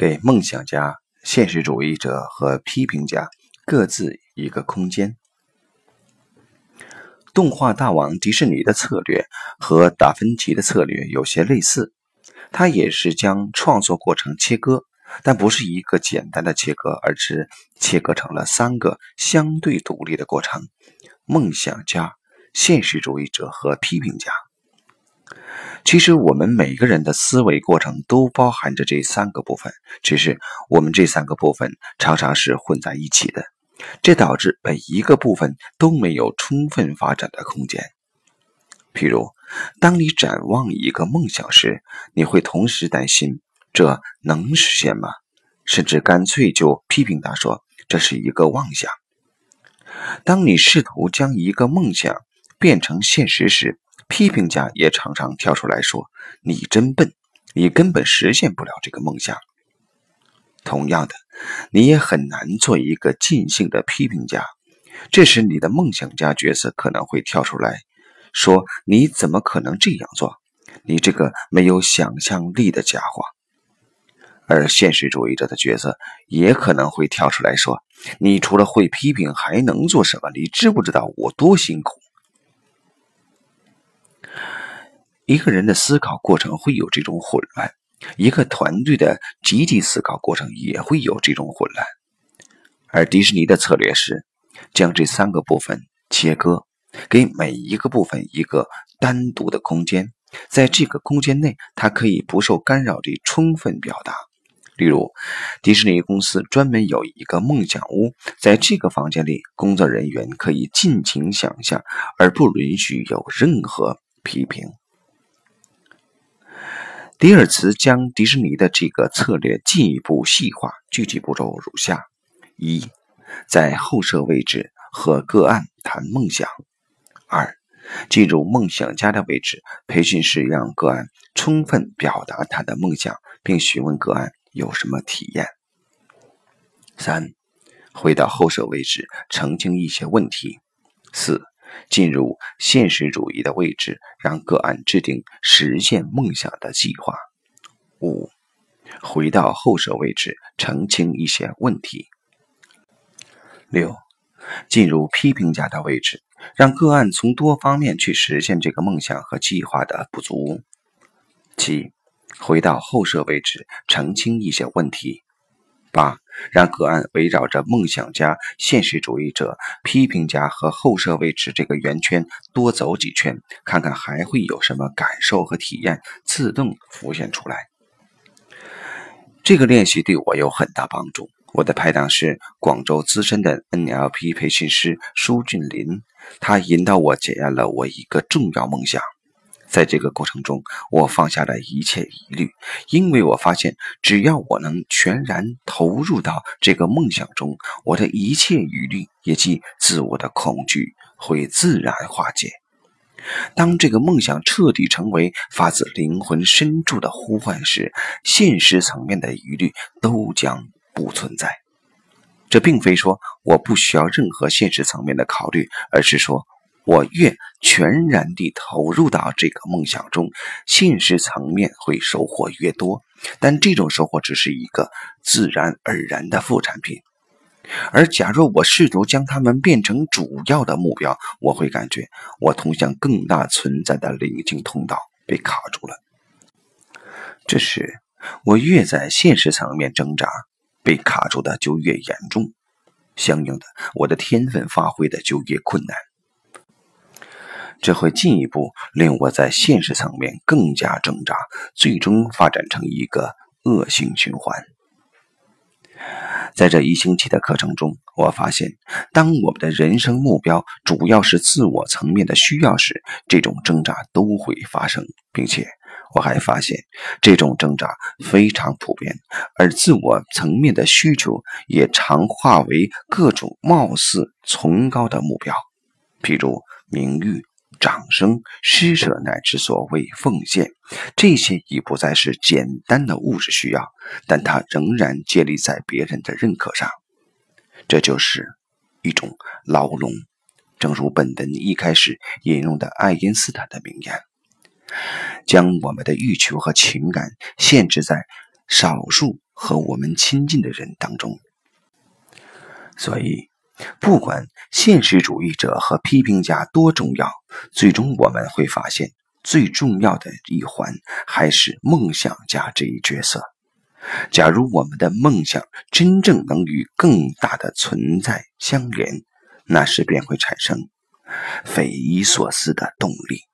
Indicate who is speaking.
Speaker 1: 给梦想家、现实主义者和批评家各自一个空间。动画大王迪士尼的策略和达芬奇的策略有些类似，他也是将创作过程切割，但不是一个简单的切割，而是切割成了三个相对独立的过程：梦想家、现实主义者和批评家。其实我们每个人的思维过程都包含着这三个部分，只是我们这三个部分常常是混在一起的，这导致每一个部分都没有充分发展的空间。譬如，当你展望一个梦想时，你会同时担心这能实现吗？甚至干脆就批评他说这是一个妄想。当你试图将一个梦想变成现实时，批评家也常常跳出来说：“你真笨，你根本实现不了这个梦想。”同样的，你也很难做一个尽兴的批评家。这时，你的梦想家角色可能会跳出来说：“你怎么可能这样做？你这个没有想象力的家伙。”而现实主义者的角色也可能会跳出来说：“你除了会批评还能做什么？你知不知道我多辛苦？”一个人的思考过程会有这种混乱，一个团队的集体思考过程也会有这种混乱。而迪士尼的策略是将这三个部分切割，给每一个部分一个单独的空间，在这个空间内，它可以不受干扰地充分表达。例如，迪士尼公司专门有一个梦想屋，在这个房间里，工作人员可以尽情想象，而不允许有任何批评。迪尔茨将迪士尼的这个策略进一步细化，具体步骤如下：一，在后设位置和个案谈梦想；二，进入梦想家的位置，培训时让个案充分表达他的梦想，并询问个案有什么体验；三，回到后设位置，澄清一些问题；四。进入现实主义的位置，让个案制定实现梦想的计划。五，回到后设位置，澄清一些问题。六，进入批评家的位置，让个案从多方面去实现这个梦想和计划的不足。七，回到后设位置，澄清一些问题。八。让个案围绕着梦想家、现实主义者、批评家和后设位置这个圆圈多走几圈，看看还会有什么感受和体验自动浮现出来。这个练习对我有很大帮助。我的拍档是广州资深的 NLP 培训师舒俊林，他引导我检验了我一个重要梦想。在这个过程中，我放下了一切疑虑，因为我发现，只要我能全然投入到这个梦想中，我的一切疑虑，也即自我的恐惧，会自然化解。当这个梦想彻底成为发自灵魂深处的呼唤时，现实层面的疑虑都将不存在。这并非说我不需要任何现实层面的考虑，而是说。我越全然地投入到这个梦想中，现实层面会收获越多。但这种收获只是一个自然而然的副产品。而假若我试图将它们变成主要的目标，我会感觉我通向更大存在的灵境通道被卡住了。这时，我越在现实层面挣扎，被卡住的就越严重，相应的，我的天分发挥的就越困难。这会进一步令我在现实层面更加挣扎，最终发展成一个恶性循环。在这一星期的课程中，我发现，当我们的人生目标主要是自我层面的需要时，这种挣扎都会发生，并且我还发现，这种挣扎非常普遍，而自我层面的需求也常化为各种貌似崇高的目标，譬如名誉。掌声、施舍乃至所谓奉献，这些已不再是简单的物质需要，但它仍然建立在别人的认可上。这就是一种牢笼。正如本文一开始引用的爱因斯坦的名言：“将我们的欲求和情感限制在少数和我们亲近的人当中。所以，不管现实主义者和批评家多重要，最终我们会发现，最重要的一环还是梦想家这一角色。假如我们的梦想真正能与更大的存在相连，那时便会产生匪夷所思的动力。